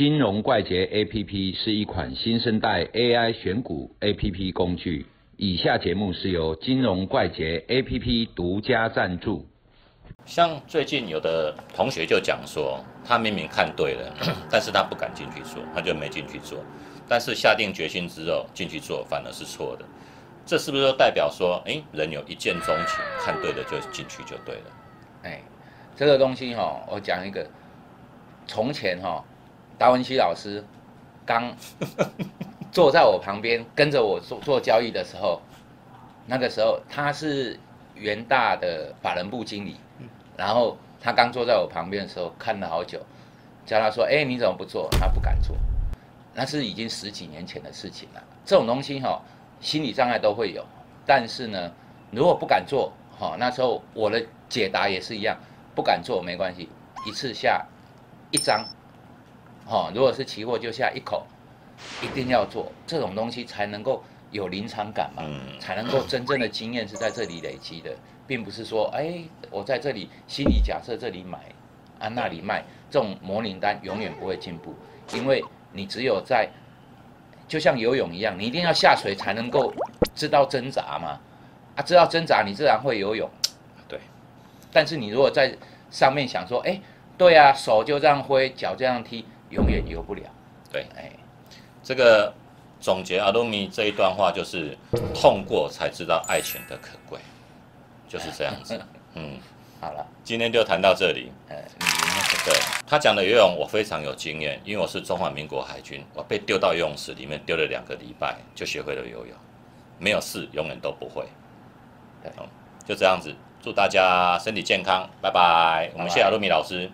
金融怪杰 APP 是一款新生代 AI 选股 APP 工具。以下节目是由金融怪杰 APP 独家赞助。像最近有的同学就讲说，他明明看对了，但是他不敢进去做，他就没进去做。但是下定决心之后进去做，反而是错的。这是不是代表说，哎，人有一见钟情，看对了就进去就对了？哎，这个东西哈，我讲一个，从前哈。达文西老师刚坐在我旁边，跟着我做做交易的时候，那个时候他是元大的法人部经理，然后他刚坐在我旁边的时候，看了好久，叫他说：“哎，你怎么不做？”他不敢做，那是已经十几年前的事情了。这种东西哈，心理障碍都会有，但是呢，如果不敢做，哈，那时候我的解答也是一样，不敢做没关系，一次下一张。哦，如果是期货就下一口，一定要做这种东西才能够有临场感嘛，才能够真正的经验是在这里累积的，并不是说哎，我在这里心里假设这里买，啊那里卖，这种模拟单永远不会进步，因为你只有在，就像游泳一样，你一定要下水才能够知道挣扎嘛，啊知道挣扎你自然会游泳，对，但是你如果在上面想说，哎，对啊，手就这样挥，脚这样踢。永远游不了。对，哎，这个总结阿鲁米这一段话就是痛过才知道爱情的可贵，就是这样子。嗯，好了，今天就谈到这里。呃，对，他讲的游泳我非常有经验，因为我是中华民国海军，我被丢到游泳池里面丢了两个礼拜，就学会了游泳。没有事，永远都不会。嗯，就这样子，祝大家身体健康，拜拜。我们谢谢阿鲁米老师。